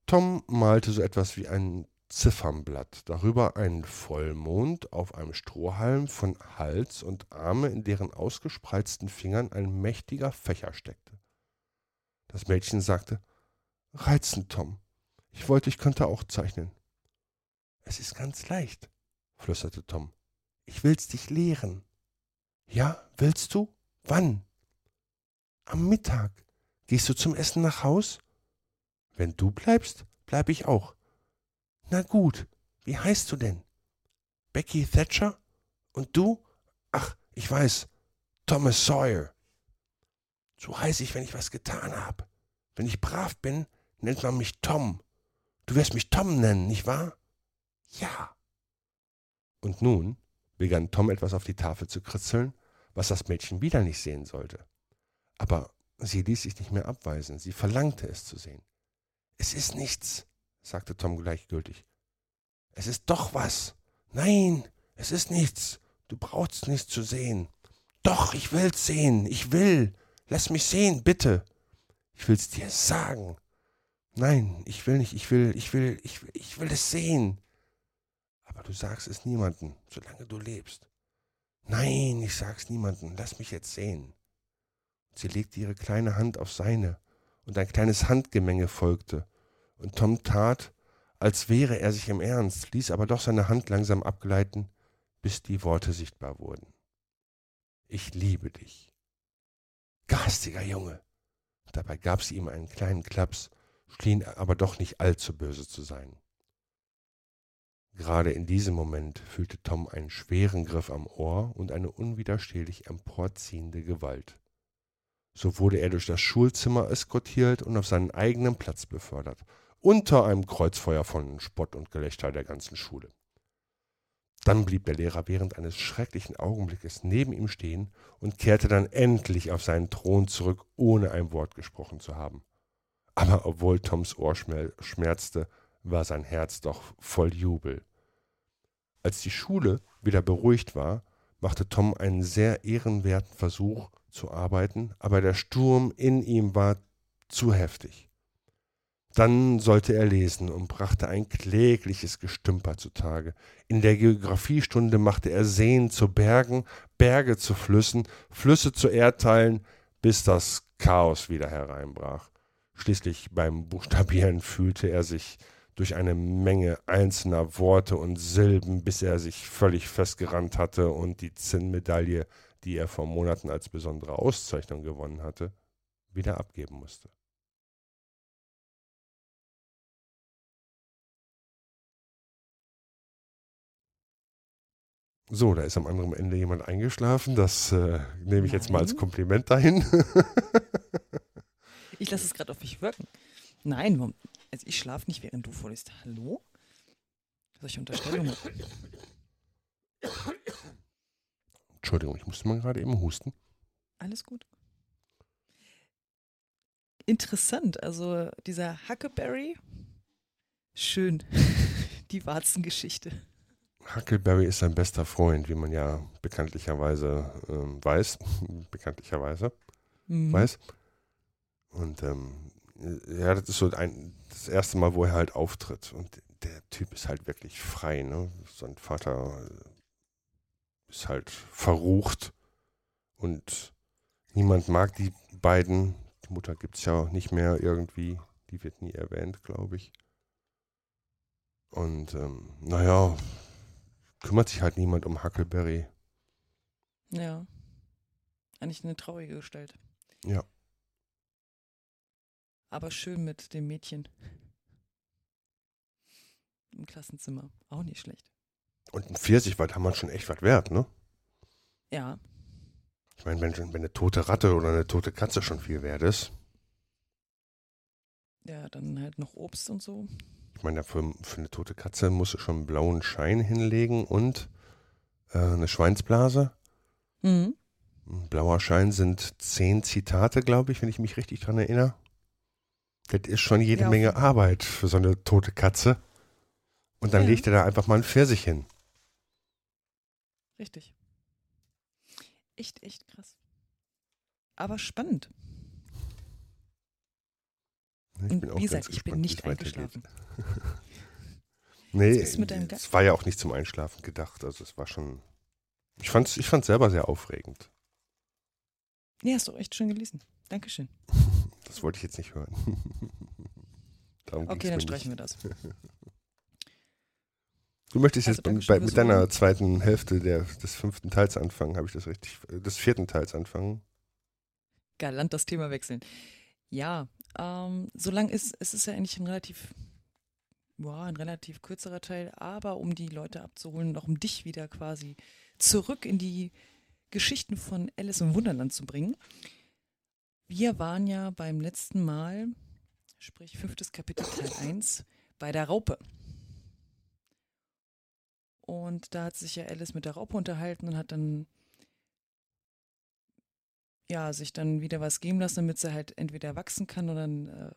Tom malte so etwas wie ein Ziffernblatt, darüber einen Vollmond auf einem Strohhalm von Hals und Arme, in deren ausgespreizten Fingern ein mächtiger Fächer steckte. Das Mädchen sagte, Reizend, Tom. Ich wollte, ich könnte auch zeichnen. Es ist ganz leicht, flüsterte Tom. Ich will's dich lehren. Ja, willst du? Wann? Am Mittag. Gehst du zum Essen nach Haus? Wenn du bleibst, bleib ich auch. Na gut, wie heißt du denn? Becky Thatcher? Und du? Ach, ich weiß, Thomas Sawyer. So heiße ich, wenn ich was getan habe. Wenn ich brav bin, nennt man mich Tom. Du wirst mich Tom nennen, nicht wahr? Ja. Und nun begann Tom etwas auf die Tafel zu kritzeln, was das Mädchen wieder nicht sehen sollte. Aber sie ließ sich nicht mehr abweisen, sie verlangte es zu sehen. Es ist nichts, sagte Tom gleichgültig. Es ist doch was. Nein, es ist nichts. Du brauchst nichts zu sehen. Doch, ich will's sehen. Ich will. Lass mich sehen, bitte. Ich will's dir sagen. Nein, ich will nicht. Ich will, ich will, ich will, ich will es sehen. Aber du sagst es niemandem, solange du lebst. Nein, ich sag's niemandem, lass mich jetzt sehen. Sie legte ihre kleine Hand auf seine, und ein kleines Handgemenge folgte, und Tom tat, als wäre er sich im Ernst, ließ aber doch seine Hand langsam abgleiten, bis die Worte sichtbar wurden. Ich liebe dich. Garstiger Junge. Dabei gab sie ihm einen kleinen Klaps, schien aber doch nicht allzu böse zu sein. Gerade in diesem Moment fühlte Tom einen schweren Griff am Ohr und eine unwiderstehlich emporziehende Gewalt. So wurde er durch das Schulzimmer eskortiert und auf seinen eigenen Platz befördert, unter einem Kreuzfeuer von Spott und Gelächter der ganzen Schule. Dann blieb der Lehrer während eines schrecklichen Augenblickes neben ihm stehen und kehrte dann endlich auf seinen Thron zurück, ohne ein Wort gesprochen zu haben. Aber obwohl Toms Ohr schmerzte, war sein Herz doch voll Jubel. Als die Schule wieder beruhigt war, machte Tom einen sehr ehrenwerten Versuch zu arbeiten, aber der Sturm in ihm war zu heftig. Dann sollte er lesen und brachte ein klägliches Gestümper zutage. In der Geographiestunde machte er Seen zu Bergen, Berge zu Flüssen, Flüsse zu Erdteilen, bis das Chaos wieder hereinbrach. Schließlich beim Buchstabieren fühlte er sich durch eine Menge einzelner Worte und Silben, bis er sich völlig festgerannt hatte und die Zinnmedaille, die er vor Monaten als besondere Auszeichnung gewonnen hatte, wieder abgeben musste. So, da ist am anderen Ende jemand eingeschlafen. Das äh, nehme ich Nein. jetzt mal als Kompliment dahin. ich lasse es gerade auf mich wirken. Nein, also ich schlafe nicht, während du vorliest. Hallo? Solche Unterstellungen. Entschuldigung, ich musste mal gerade eben husten. Alles gut. Interessant, also dieser Huckleberry, schön, die Warzengeschichte. Huckleberry ist sein bester Freund, wie man ja bekanntlicherweise äh, weiß, bekanntlicherweise mhm. weiß. Und ähm, ja, das ist so ein, das erste Mal, wo er halt auftritt. Und der Typ ist halt wirklich frei, ne? Sein Vater ist halt verrucht und niemand mag die beiden. Die Mutter gibt es ja auch nicht mehr irgendwie. Die wird nie erwähnt, glaube ich. Und ähm, naja, kümmert sich halt niemand um Huckleberry. Ja. Eigentlich eine traurige Gestalt. Ja aber schön mit dem Mädchen. Im Klassenzimmer. Auch nicht schlecht. Und ein Pfirsich war damals schon echt was wert, ne? Ja. Ich meine, wenn, wenn eine tote Ratte oder eine tote Katze schon viel wert ist. Ja, dann halt noch Obst und so. Ich meine, für, für eine tote Katze musst du schon einen blauen Schein hinlegen und äh, eine Schweinsblase. Mhm. Ein blauer Schein sind zehn Zitate, glaube ich, wenn ich mich richtig dran erinnere. Das ist schon jede Ja, Menge. Arbeit für so eine tote Katze. Und dann Ja. legt er da einfach mal einen Pfirsich hin. Richtig. Echt, echt krass. Aber spannend. Ich Und bin auch wie gesagt, ich bin nicht eingeschlafen. Nee, es war ja auch nicht zum Einschlafen gedacht. Also es war schon. Ich fand es ich fand's selber sehr aufregend. Ja, hast du echt schön gelesen. Dankeschön. Das wollte ich jetzt nicht hören. Darum Okay, dann streichen wir das. Du möchtest Also jetzt bei, mit deiner zweiten Hälfte der, des fünften Teils anfangen, habe ich das richtig, äh, des vierten Teils anfangen. Galant das Thema wechseln. Ja, ähm, solange ist, es ist ja eigentlich ein relativ, ja, ein relativ kürzerer Teil, aber um die Leute abzuholen und auch um dich wieder quasi zurück in die Geschichten von Alice im Wunderland zu bringen. Wir waren ja beim letzten Mal, sprich fünftes Kapitel Teil 1, bei der Raupe. Und da hat sich ja Alice mit der Raupe unterhalten und hat dann ja, sich dann wieder was geben lassen, damit sie halt entweder wachsen kann oder dann äh,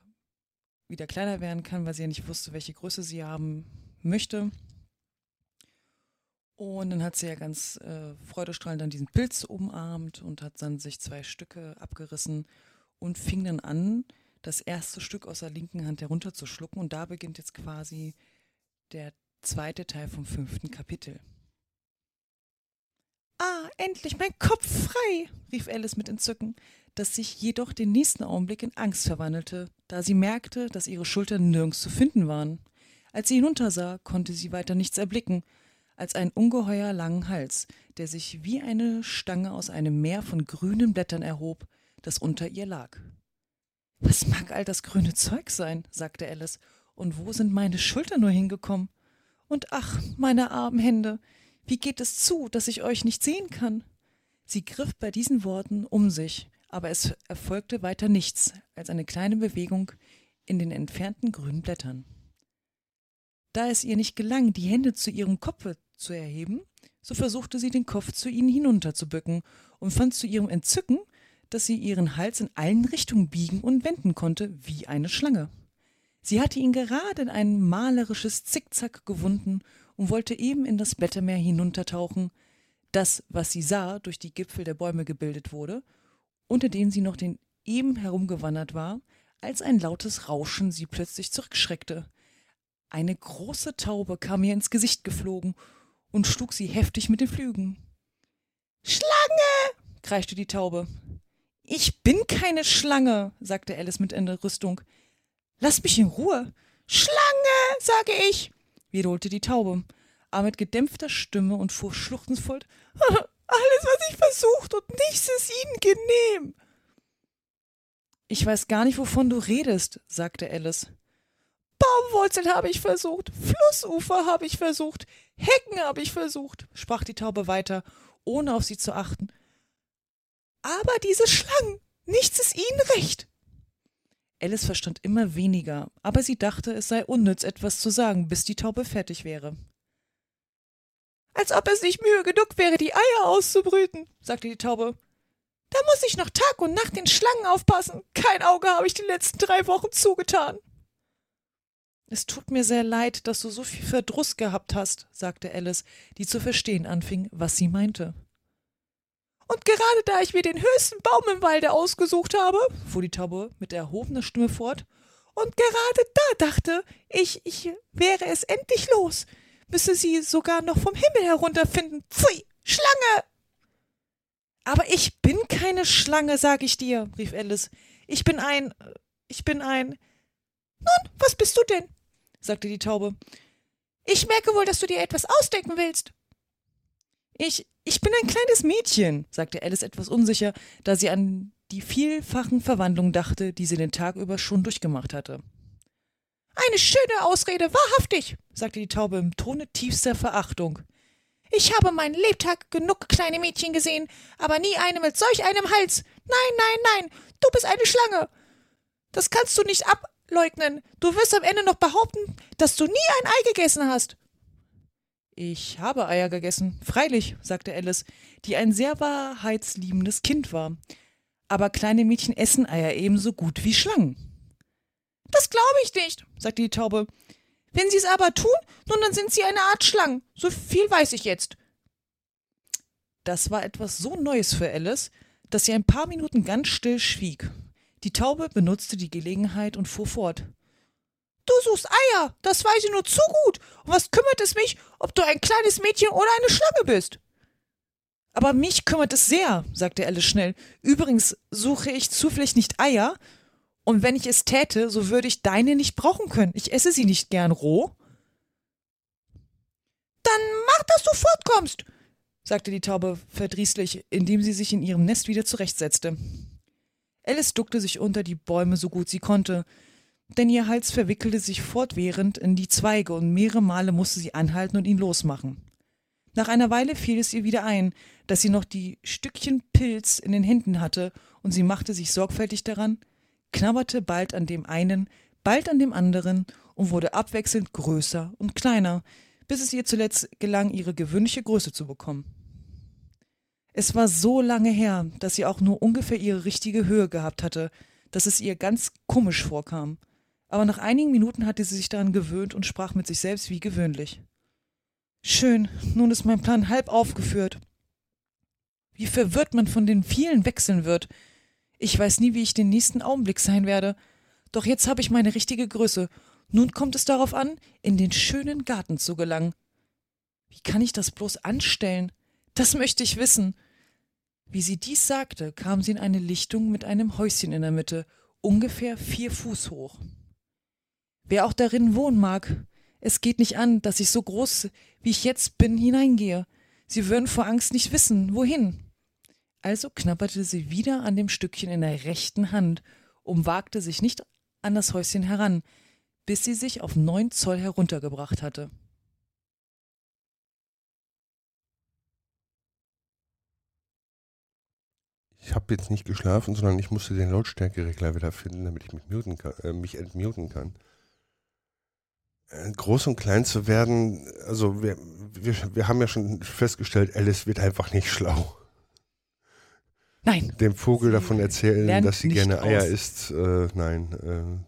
wieder kleiner werden kann, weil sie ja nicht wusste, welche Größe sie haben möchte. Und dann hat sie ja ganz äh, freudestrahlend dann diesen Pilz umarmt und hat dann sich zwei Stücke abgerissen und fing dann an, das erste Stück aus der linken Hand herunterzuschlucken. Und da beginnt jetzt quasi der zweite Teil vom fünften Kapitel. Endlich mein Kopf frei, rief Alice mit Entzücken, das sich jedoch den nächsten Augenblick in Angst verwandelte, da sie merkte, dass ihre Schultern nirgends zu finden waren. Als sie hinuntersah, konnte sie weiter nichts erblicken, als einen ungeheuer langen Hals, der sich wie eine Stange aus einem Meer von grünen Blättern erhob, das unter ihr lag. Was mag all das grüne Zeug sein? sagte Alice, und wo sind meine Schultern nur hingekommen? Und ach, meine armen Hände, wie geht es zu, dass ich euch nicht sehen kann? Sie griff bei diesen Worten um sich, aber es erfolgte weiter nichts als eine kleine Bewegung in den entfernten grünen Blättern. Da es ihr nicht gelang, die Hände zu ihrem Kopfe zu erheben, so versuchte sie den Kopf zu ihnen hinunterzubücken und fand zu ihrem Entzücken, dass sie ihren Hals in allen Richtungen biegen und wenden konnte wie eine Schlange. Sie hatte ihn gerade in ein malerisches Zickzack gewunden und wollte eben in das Blättermeer hinuntertauchen, das, was sie sah, durch die Gipfel der Bäume gebildet wurde, unter denen sie noch den eben herumgewandert war, als ein lautes Rauschen sie plötzlich zurückschreckte. Eine große Taube kam ihr ins Gesicht geflogen und schlug sie heftig mit den Flügeln. Schlange! kreischte die Taube. Ich bin keine Schlange, sagte Alice mit Entrüstung. Lass mich in Ruhe. Schlange, sage ich, wiederholte die Taube, aber mit gedämpfter Stimme und fuhr schluchzend fort. Alles, was ich versucht und nichts ist Ihnen genehm. Ich weiß gar nicht, wovon du redest, sagte Alice. Baumwurzeln habe ich versucht, Flussufer habe ich versucht, Hecken habe ich versucht, sprach die Taube weiter, ohne auf sie zu achten. Aber diese Schlangen, nichts ist ihnen recht. Alice verstand immer weniger, aber sie dachte, es sei unnütz, etwas zu sagen, bis die Taube fertig wäre. Als ob es nicht Mühe genug wäre, die Eier auszubrüten, sagte die Taube. Da muss ich noch Tag und Nacht den Schlangen aufpassen. Kein Auge habe ich die letzten drei Wochen zugetan. Es tut mir sehr leid, dass du so viel Verdruss gehabt hast, sagte Alice, die zu verstehen anfing, was sie meinte. Und gerade da ich mir den höchsten Baum im Walde ausgesucht habe, fuhr die Taube mit erhobener Stimme fort, und gerade da dachte ich, ich wäre es endlich los, müsse sie sogar noch vom Himmel herunterfinden. Pfui, Schlange! Aber ich bin keine Schlange, sag ich dir, rief Alice. Ich bin ein. Ich bin ein. Nun, was bist du denn? sagte die Taube. Ich merke wohl, dass du dir etwas ausdenken willst. Ich, ich bin ein kleines Mädchen, sagte Alice etwas unsicher, da sie an die vielfachen Verwandlungen dachte, die sie den Tag über schon durchgemacht hatte. Eine schöne Ausrede, wahrhaftig, sagte die Taube im Tone tiefster Verachtung. Ich habe meinen Lebtag genug kleine Mädchen gesehen, aber nie eine mit solch einem Hals. Nein, nein, nein, du bist eine Schlange. Das kannst du nicht ableugnen. Du wirst am Ende noch behaupten, dass du nie ein Ei gegessen hast. Ich habe Eier gegessen, freilich, sagte Alice, die ein sehr wahrheitsliebendes Kind war. Aber kleine Mädchen essen Eier ebenso gut wie Schlangen. Das glaube ich nicht, sagte die Taube. Wenn sie es aber tun, nun dann sind sie eine Art Schlangen. So viel weiß ich jetzt. Das war etwas so Neues für Alice, dass sie ein paar Minuten ganz still schwieg. Die Taube benutzte die Gelegenheit und fuhr fort. Du suchst Eier, das weiß ich nur zu gut. Und was kümmert es mich, ob du ein kleines Mädchen oder eine Schlange bist? Aber mich kümmert es sehr, sagte Alice schnell. Übrigens suche ich zufällig nicht Eier, und wenn ich es täte, so würde ich deine nicht brauchen können. Ich esse sie nicht gern roh. Dann mach, dass du fortkommst, sagte die Taube verdrießlich, indem sie sich in ihrem Nest wieder zurechtsetzte. Alice duckte sich unter die Bäume so gut sie konnte, denn ihr Hals verwickelte sich fortwährend in die Zweige und mehrere Male musste sie anhalten und ihn losmachen. Nach einer Weile fiel es ihr wieder ein, dass sie noch die Stückchen Pilz in den Händen hatte, und sie machte sich sorgfältig daran, knabberte bald an dem einen, bald an dem anderen und wurde abwechselnd größer und kleiner, bis es ihr zuletzt gelang, ihre gewöhnliche Größe zu bekommen. Es war so lange her, dass sie auch nur ungefähr ihre richtige Höhe gehabt hatte, dass es ihr ganz komisch vorkam aber nach einigen Minuten hatte sie sich daran gewöhnt und sprach mit sich selbst wie gewöhnlich. Schön, nun ist mein Plan halb aufgeführt. Wie verwirrt man von den vielen wechseln wird. Ich weiß nie, wie ich den nächsten Augenblick sein werde. Doch jetzt habe ich meine richtige Größe. Nun kommt es darauf an, in den schönen Garten zu gelangen. Wie kann ich das bloß anstellen? Das möchte ich wissen. Wie sie dies sagte, kam sie in eine Lichtung mit einem Häuschen in der Mitte, ungefähr vier Fuß hoch. Wer auch darin wohnen mag, es geht nicht an, dass ich so groß, wie ich jetzt bin, hineingehe. Sie würden vor Angst nicht wissen, wohin. Also knabberte sie wieder an dem Stückchen in der rechten Hand und wagte sich nicht an das Häuschen heran, bis sie sich auf neun Zoll heruntergebracht hatte. Ich habe jetzt nicht geschlafen, sondern ich musste den Lautstärkeregler wieder finden, damit ich mich, muten kann, äh, mich entmuten kann. Äh, groß und klein zu werden, also wir, wir, wir haben ja schon festgestellt, Alice wird einfach nicht schlau. Nein. Dem Vogel davon erzählen, dass sie gerne Eier aus. isst, äh, nein.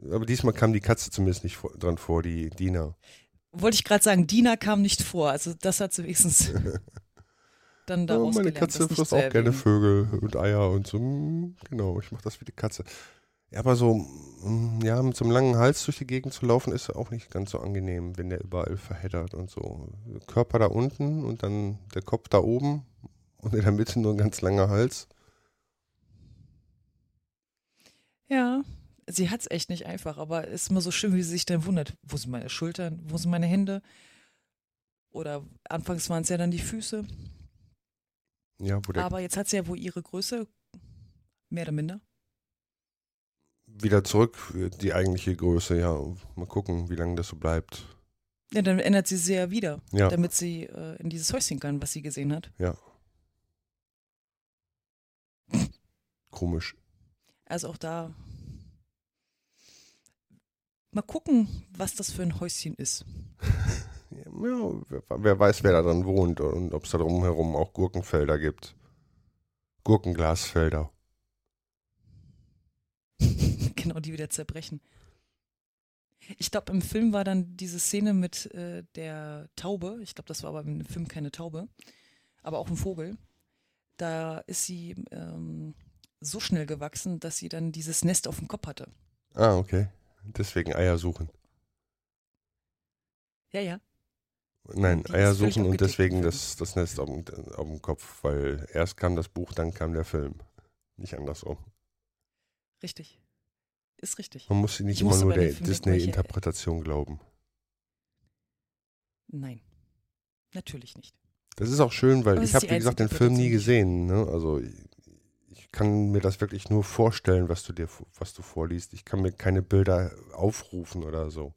Äh, aber diesmal kam die Katze zumindest nicht vor, dran vor, die Dina. Wollte ich gerade sagen, Dina kam nicht vor, also das hat sie wenigstens dann da ja, Meine Katze frisst auch gerne Vögel und Eier und so. Hm, genau, ich mache das wie die Katze. Ja, aber so, mm, ja, mit so einem langen Hals durch die Gegend zu laufen, ist auch nicht ganz so angenehm, wenn der überall verheddert und so. Körper da unten und dann der Kopf da oben und in der Mitte nur ein ganz langer Hals. Ja, sie hat es echt nicht einfach, aber es ist immer so schön, wie sie sich dann wundert. Wo sind meine Schultern? Wo sind meine Hände? Oder anfangs waren es ja dann die Füße. Ja, wo der aber jetzt hat sie ja wohl ihre Größe, mehr oder minder wieder zurück, die eigentliche Größe, ja. Mal gucken, wie lange das so bleibt. Ja, dann ändert sie sie ja wieder, ja. damit sie äh, in dieses Häuschen kann, was sie gesehen hat. Ja. Komisch. Also auch da. Mal gucken, was das für ein Häuschen ist. ja, wer, wer, weiß, wer da dran wohnt und ob es da drumherum auch Gurkenfelder gibt. Gurkenglasfelder. Genau, die wieder zerbrechen. Ich glaube, im Film war dann diese Szene mit äh, der Taube. Ich glaube, das war aber im Film keine Taube, aber auch ein Vogel. Da ist sie ähm, so schnell gewachsen, dass sie dann dieses Nest auf dem Kopf hatte. Ah, okay. Deswegen Eier suchen. Ja, ja. Nein, Eier suchen und deswegen das, das Nest auf dem, auf dem Kopf, weil erst kam das Buch, dann kam der Film. Nicht andersrum. Richtig. Ist richtig. Man muss nicht ich immer nur der Disney-Interpretation glauben. Nein. Natürlich nicht. Das ist auch schön, weil ich habe, wie gesagt, den Film nie gesehen. Ne? Also ich kann mir das wirklich nur vorstellen, was du dir, was du vorliest. Ich kann mir keine Bilder aufrufen oder so.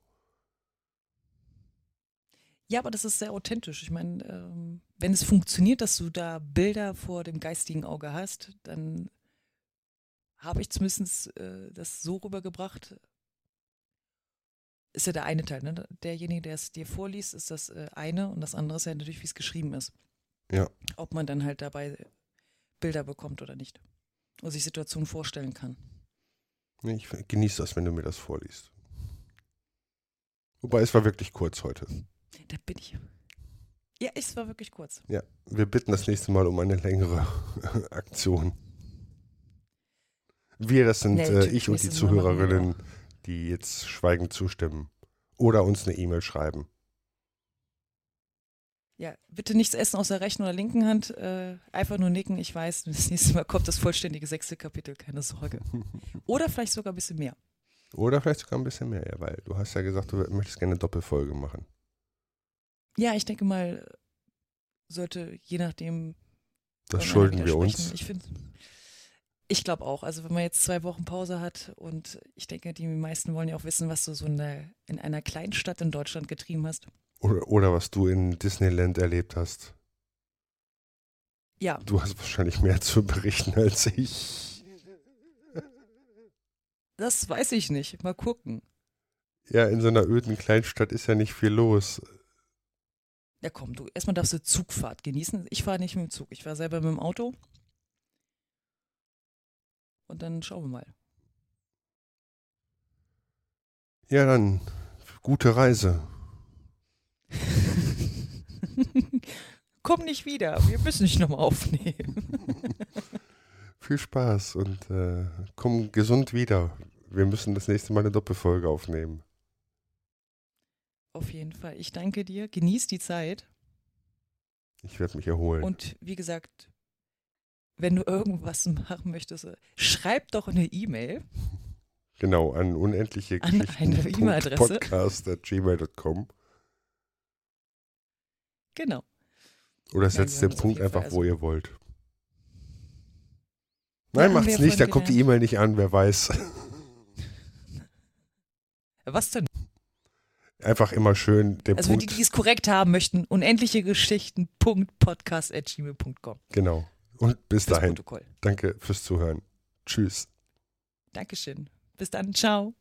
Ja, aber das ist sehr authentisch. Ich meine, ähm, wenn es funktioniert, dass du da Bilder vor dem geistigen Auge hast, dann habe ich zumindest äh, das so rübergebracht. Ist ja der eine Teil, ne? Derjenige, der es dir vorliest, ist das äh, eine und das andere ist ja natürlich, wie es geschrieben ist. Ja. Ob man dann halt dabei Bilder bekommt oder nicht. Oder sich Situationen vorstellen kann. Ich genieße das, wenn du mir das vorliest. Wobei es war wirklich kurz heute. Da bin ich. Ja, es war wirklich kurz. Ja, wir bitten das nächste Mal um eine längere Aktion. Wir, das sind Nee, äh, ich und die Zuhörerinnen, die jetzt schweigend zustimmen. Oder uns eine E-Mail schreiben. Ja, bitte nichts essen aus der rechten oder linken Hand. Äh, einfach nur nicken. Ich weiß, das nächste Mal kommt das vollständige sechste Kapitel, keine Sorge. Oder vielleicht sogar ein bisschen mehr. Oder vielleicht sogar ein bisschen mehr, ja, weil du hast ja gesagt, du möchtest gerne eine Doppelfolge machen. Ja, ich denke mal, sollte je nachdem. Das schulden wieder wir uns. Ich finde. Ich glaube auch. Also wenn man jetzt zwei Wochen Pause hat und ich denke, die meisten wollen ja auch wissen, was du so in, der, in einer Kleinstadt in Deutschland getrieben hast. Oder, oder was du in Disneyland erlebt hast. Ja, Du hast wahrscheinlich mehr zu berichten als ich. das weiß ich nicht. Mal gucken. Ja, in so einer öden Kleinstadt ist ja nicht viel los. Ja, komm, du, erstmal darfst du Zugfahrt genießen. Ich fahre nicht mit dem Zug. Ich fahre selber mit dem Auto. Und dann schauen wir mal. Ja, dann gute Reise. Komm nicht wieder. Wir müssen dich nochmal aufnehmen. Viel Spaß und äh, komm gesund wieder. Wir müssen das nächste Mal eine Doppelfolge aufnehmen. Auf jeden Fall. Ich danke dir. Genieß die Zeit. Ich werde mich erholen. Und wie gesagt, wenn du irgendwas machen möchtest, äh, schreib doch eine E-Mail. genau, an unendliche An eine E-Mail-Adresse. Podcast.gmail.com Genau. oder setzt den Punkt einfach, wo also- ihr wollt. Ja, Nein, haben macht's nicht, da kommt die. E-Mail nicht an, wer weiß. Was denn? Einfach immer schön den Also für die, Punkt. die es korrekt haben möchten, unendliche Geschichten.podcast.gmail.com. Genau. Und bis dahin. Protokoll. Danke fürs Zuhören. Tschüss. Dankeschön. Bis dann. Ciao.